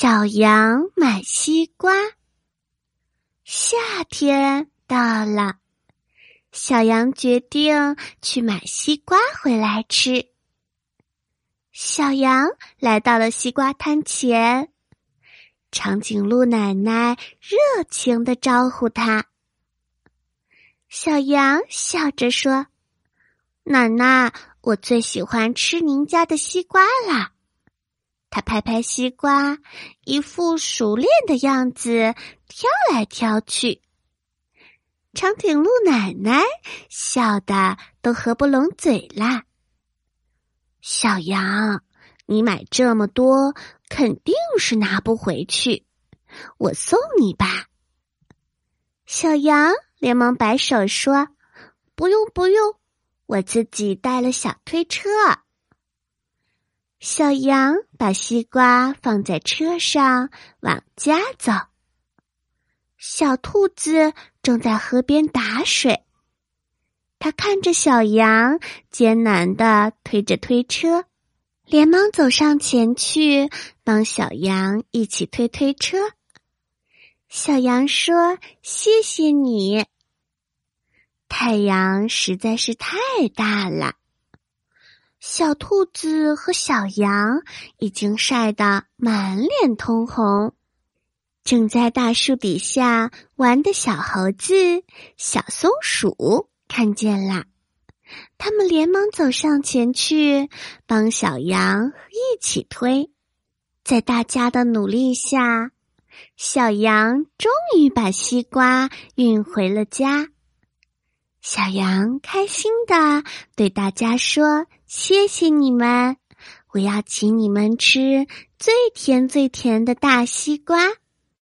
小羊买西瓜。夏天到了，小羊决定去买西瓜回来吃。小羊来到了西瓜摊前，长颈鹿奶奶热情的招呼他。小羊笑着说：“奶奶，我最喜欢吃您家的西瓜啦。”他拍拍西瓜，一副熟练的样子，挑来挑去。长颈鹿奶奶笑得都合不拢嘴啦。小羊，你买这么多，肯定是拿不回去，我送你吧。小羊连忙摆手说：“不用，不用，我自己带了小推车。”小羊把西瓜放在车上，往家走。小兔子正在河边打水，它看着小羊艰难的推着推车，连忙走上前去帮小羊一起推推车。小羊说：“谢谢你。”太阳实在是太大了。小兔子和小羊已经晒得满脸通红，正在大树底下玩的小猴子、小松鼠看见了，他们连忙走上前去帮小羊一起推。在大家的努力下，小羊终于把西瓜运回了家。小羊开心的对大家说。谢谢你们，我要请你们吃最甜最甜的大西瓜。